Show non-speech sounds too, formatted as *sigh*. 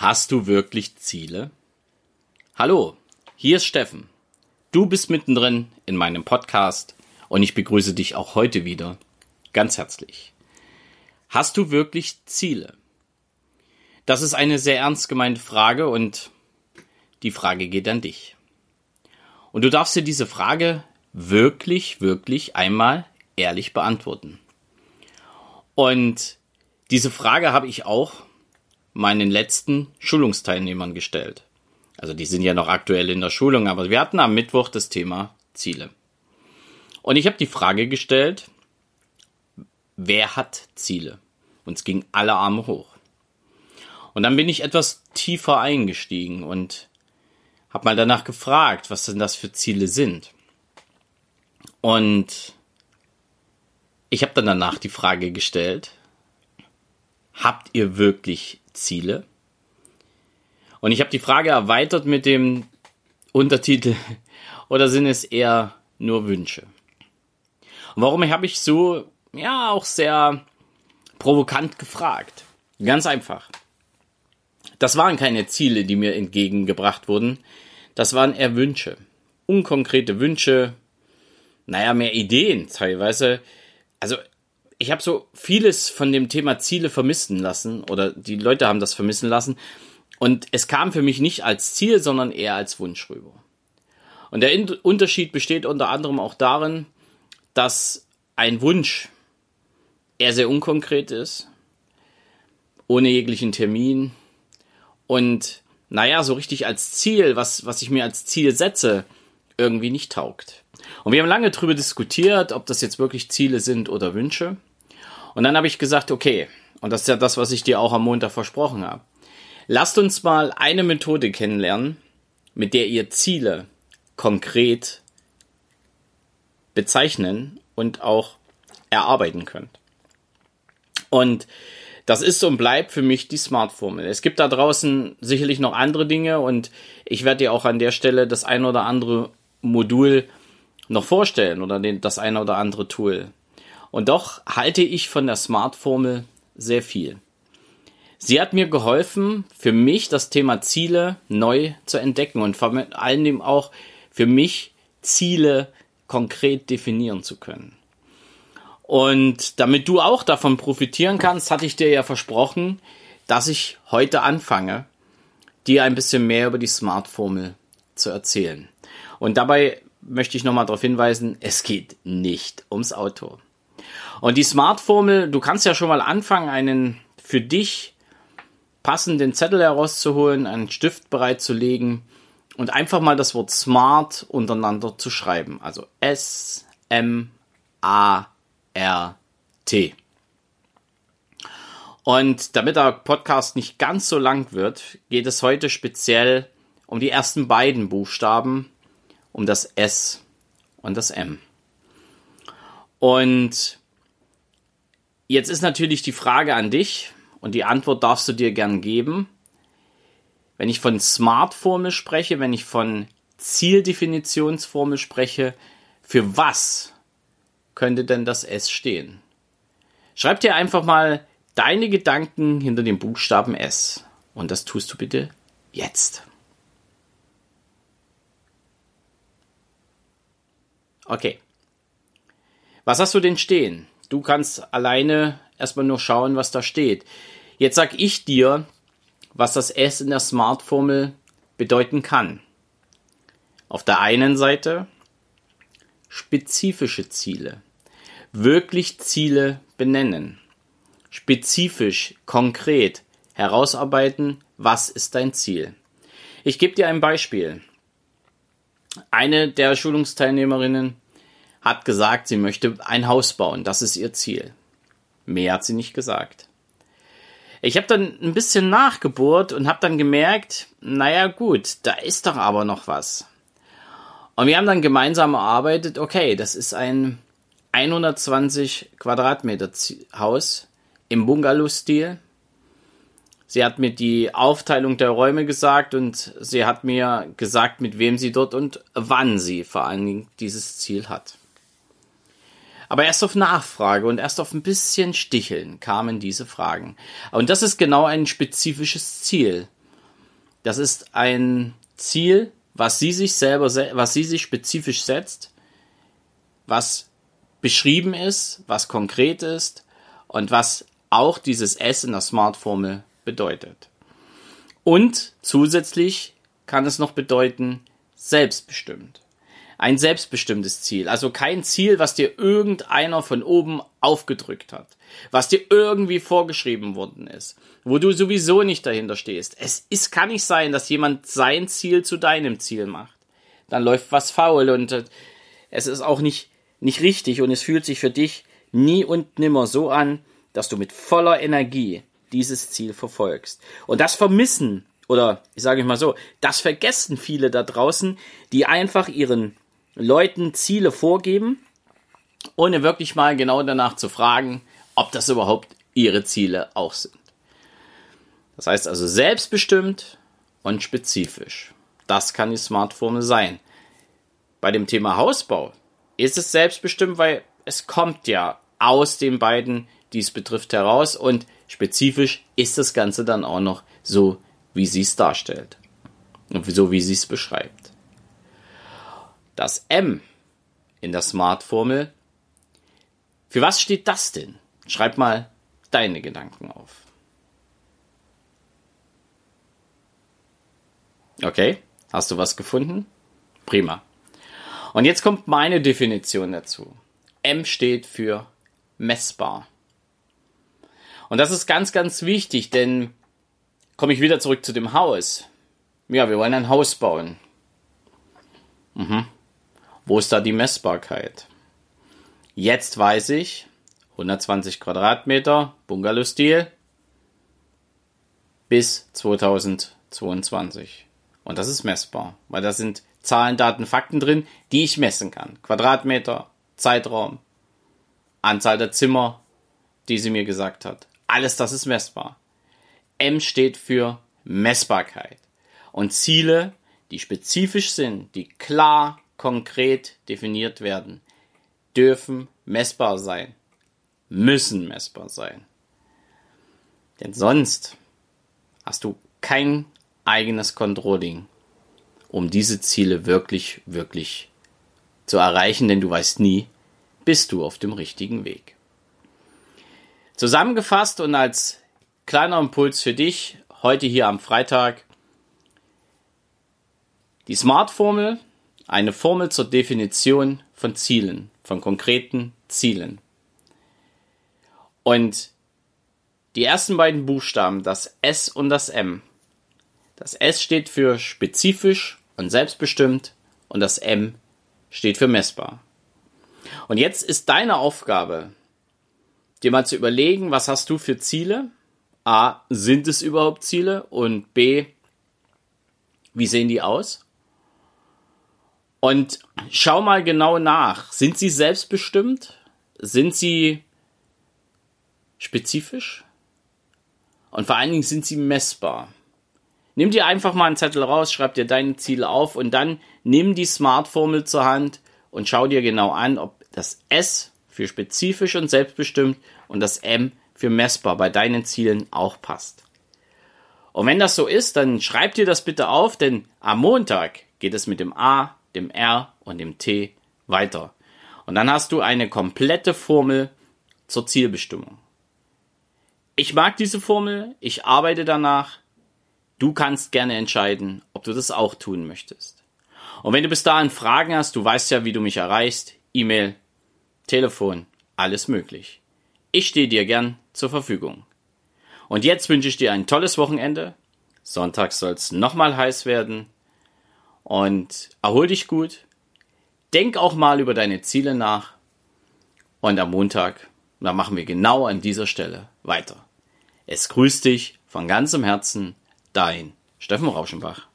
Hast du wirklich Ziele? Hallo, hier ist Steffen. Du bist mittendrin in meinem Podcast und ich begrüße dich auch heute wieder ganz herzlich. Hast du wirklich Ziele? Das ist eine sehr ernst gemeinte Frage und die Frage geht an dich. Und du darfst dir diese Frage wirklich, wirklich einmal ehrlich beantworten. Und diese Frage habe ich auch meinen letzten Schulungsteilnehmern gestellt. Also die sind ja noch aktuell in der Schulung, aber wir hatten am Mittwoch das Thema Ziele. Und ich habe die Frage gestellt, wer hat Ziele? Und es ging alle Arme hoch. Und dann bin ich etwas tiefer eingestiegen und habe mal danach gefragt, was denn das für Ziele sind. Und ich habe dann danach die Frage gestellt, habt ihr wirklich Ziele? Und ich habe die Frage erweitert mit dem Untertitel, *laughs* oder sind es eher nur Wünsche? Und warum habe ich so, ja, auch sehr provokant gefragt? Ganz einfach. Das waren keine Ziele, die mir entgegengebracht wurden. Das waren eher Wünsche. Unkonkrete Wünsche. Naja, mehr Ideen teilweise. Also ich habe so vieles von dem Thema Ziele vermissen lassen oder die Leute haben das vermissen lassen und es kam für mich nicht als Ziel, sondern eher als Wunsch rüber. Und der Unterschied besteht unter anderem auch darin, dass ein Wunsch eher sehr unkonkret ist, ohne jeglichen Termin und naja, so richtig als Ziel, was, was ich mir als Ziel setze, irgendwie nicht taugt. Und wir haben lange darüber diskutiert, ob das jetzt wirklich Ziele sind oder Wünsche. Und dann habe ich gesagt, okay, und das ist ja das, was ich dir auch am Montag versprochen habe. Lasst uns mal eine Methode kennenlernen, mit der ihr Ziele konkret bezeichnen und auch erarbeiten könnt. Und das ist und bleibt für mich die Smart-Formel. Es gibt da draußen sicherlich noch andere Dinge und ich werde dir auch an der Stelle das ein oder andere Modul noch vorstellen oder das eine oder andere Tool. Und doch halte ich von der Smart-Formel sehr viel. Sie hat mir geholfen, für mich das Thema Ziele neu zu entdecken und vor allem auch für mich Ziele konkret definieren zu können. Und damit du auch davon profitieren kannst, hatte ich dir ja versprochen, dass ich heute anfange, dir ein bisschen mehr über die Smart-Formel zu erzählen. Und dabei möchte ich nochmal darauf hinweisen, es geht nicht ums Auto. Und die Smart-Formel, du kannst ja schon mal anfangen, einen für dich passenden Zettel herauszuholen, einen Stift bereitzulegen und einfach mal das Wort Smart untereinander zu schreiben. Also S, M, A, RT. Und damit der Podcast nicht ganz so lang wird, geht es heute speziell um die ersten beiden Buchstaben, um das S und das M. Und jetzt ist natürlich die Frage an dich und die Antwort darfst du dir gern geben. Wenn ich von Smart-Formel spreche, wenn ich von Zieldefinitionsformel spreche, für was könnte denn das S stehen? Schreib dir einfach mal deine Gedanken hinter dem Buchstaben S. Und das tust du bitte jetzt. Okay. Was hast du denn stehen? Du kannst alleine erstmal nur schauen, was da steht. Jetzt sag ich dir, was das S in der Smart-Formel bedeuten kann. Auf der einen Seite spezifische Ziele wirklich Ziele benennen. Spezifisch, konkret herausarbeiten, was ist dein Ziel. Ich gebe dir ein Beispiel. Eine der Schulungsteilnehmerinnen hat gesagt, sie möchte ein Haus bauen. Das ist ihr Ziel. Mehr hat sie nicht gesagt. Ich habe dann ein bisschen nachgebohrt und habe dann gemerkt, naja gut, da ist doch aber noch was. Und wir haben dann gemeinsam erarbeitet, okay, das ist ein 120 Quadratmeter Haus im Bungalow-Stil. Sie hat mir die Aufteilung der Räume gesagt und sie hat mir gesagt, mit wem sie dort und wann sie vor allen Dingen dieses Ziel hat. Aber erst auf Nachfrage und erst auf ein bisschen Sticheln kamen diese Fragen. Und das ist genau ein spezifisches Ziel. Das ist ein Ziel, was sie sich selber, was sie sich spezifisch setzt, was beschrieben ist, was konkret ist und was auch dieses S in der Smart-Formel bedeutet. Und zusätzlich kann es noch bedeuten, selbstbestimmt. Ein selbstbestimmtes Ziel. Also kein Ziel, was dir irgendeiner von oben aufgedrückt hat. Was dir irgendwie vorgeschrieben worden ist. Wo du sowieso nicht dahinter stehst. Es ist, kann nicht sein, dass jemand sein Ziel zu deinem Ziel macht. Dann läuft was faul und äh, es ist auch nicht, nicht richtig und es fühlt sich für dich nie und nimmer so an, dass du mit voller Energie dieses Ziel verfolgst. Und das vermissen oder ich sage mal so, das vergessen viele da draußen, die einfach ihren Leuten Ziele vorgeben, ohne wirklich mal genau danach zu fragen, ob das überhaupt ihre Ziele auch sind. Das heißt also selbstbestimmt und spezifisch. Das kann die Smartphone sein. Bei dem Thema Hausbau ist es selbstbestimmt, weil es kommt ja aus den beiden, die es betrifft, heraus und spezifisch ist das Ganze dann auch noch so wie sie es darstellt. Und so wie sie es beschreibt. Das M in der Smart-Formel. Für was steht das denn? Schreib mal deine Gedanken auf. Okay, hast du was gefunden? Prima. Und jetzt kommt meine Definition dazu. M steht für messbar. Und das ist ganz, ganz wichtig, denn komme ich wieder zurück zu dem Haus. Ja, wir wollen ein Haus bauen. Mhm. Wo ist da die Messbarkeit? Jetzt weiß ich, 120 Quadratmeter, Bungalow-Stil, bis 2022. Und das ist messbar, weil da sind Zahlen, Daten, Fakten drin, die ich messen kann. Quadratmeter, Zeitraum, Anzahl der Zimmer, die sie mir gesagt hat. Alles das ist messbar. M steht für Messbarkeit. Und Ziele, die spezifisch sind, die klar, konkret definiert werden, dürfen messbar sein, müssen messbar sein. Denn sonst hast du kein eigenes Controlling, um diese Ziele wirklich, wirklich zu erreichen, denn du weißt nie, bist du auf dem richtigen Weg. Zusammengefasst und als kleiner Impuls für dich heute hier am Freitag. Die SMART-Formel, eine Formel zur Definition von Zielen, von konkreten Zielen. Und die ersten beiden Buchstaben, das S und das M. Das S steht für spezifisch und selbstbestimmt und das M steht für messbar. Und jetzt ist deine Aufgabe, dir mal zu überlegen, was hast du für Ziele A, sind es überhaupt Ziele? Und B, wie sehen die aus? Und schau mal genau nach. Sind sie selbstbestimmt? Sind sie spezifisch? Und vor allen Dingen sind sie messbar. Nimm dir einfach mal einen Zettel raus, schreib dir deine Ziele auf und dann nimm die Smart-Formel zur Hand und schau dir genau an, ob das S für spezifisch und selbstbestimmt und das M für messbar bei deinen Zielen auch passt. Und wenn das so ist, dann schreib dir das bitte auf, denn am Montag geht es mit dem A, dem R und dem T weiter. Und dann hast du eine komplette Formel zur Zielbestimmung. Ich mag diese Formel, ich arbeite danach. Du kannst gerne entscheiden, ob du das auch tun möchtest. Und wenn du bis dahin Fragen hast, du weißt ja, wie du mich erreichst, E-Mail, Telefon, alles möglich. Ich stehe dir gern zur Verfügung. Und jetzt wünsche ich dir ein tolles Wochenende. Sonntag soll es nochmal heiß werden. Und erhol dich gut. Denk auch mal über deine Ziele nach. Und am Montag, da machen wir genau an dieser Stelle weiter. Es grüßt dich von ganzem Herzen, dein Steffen Rauschenbach.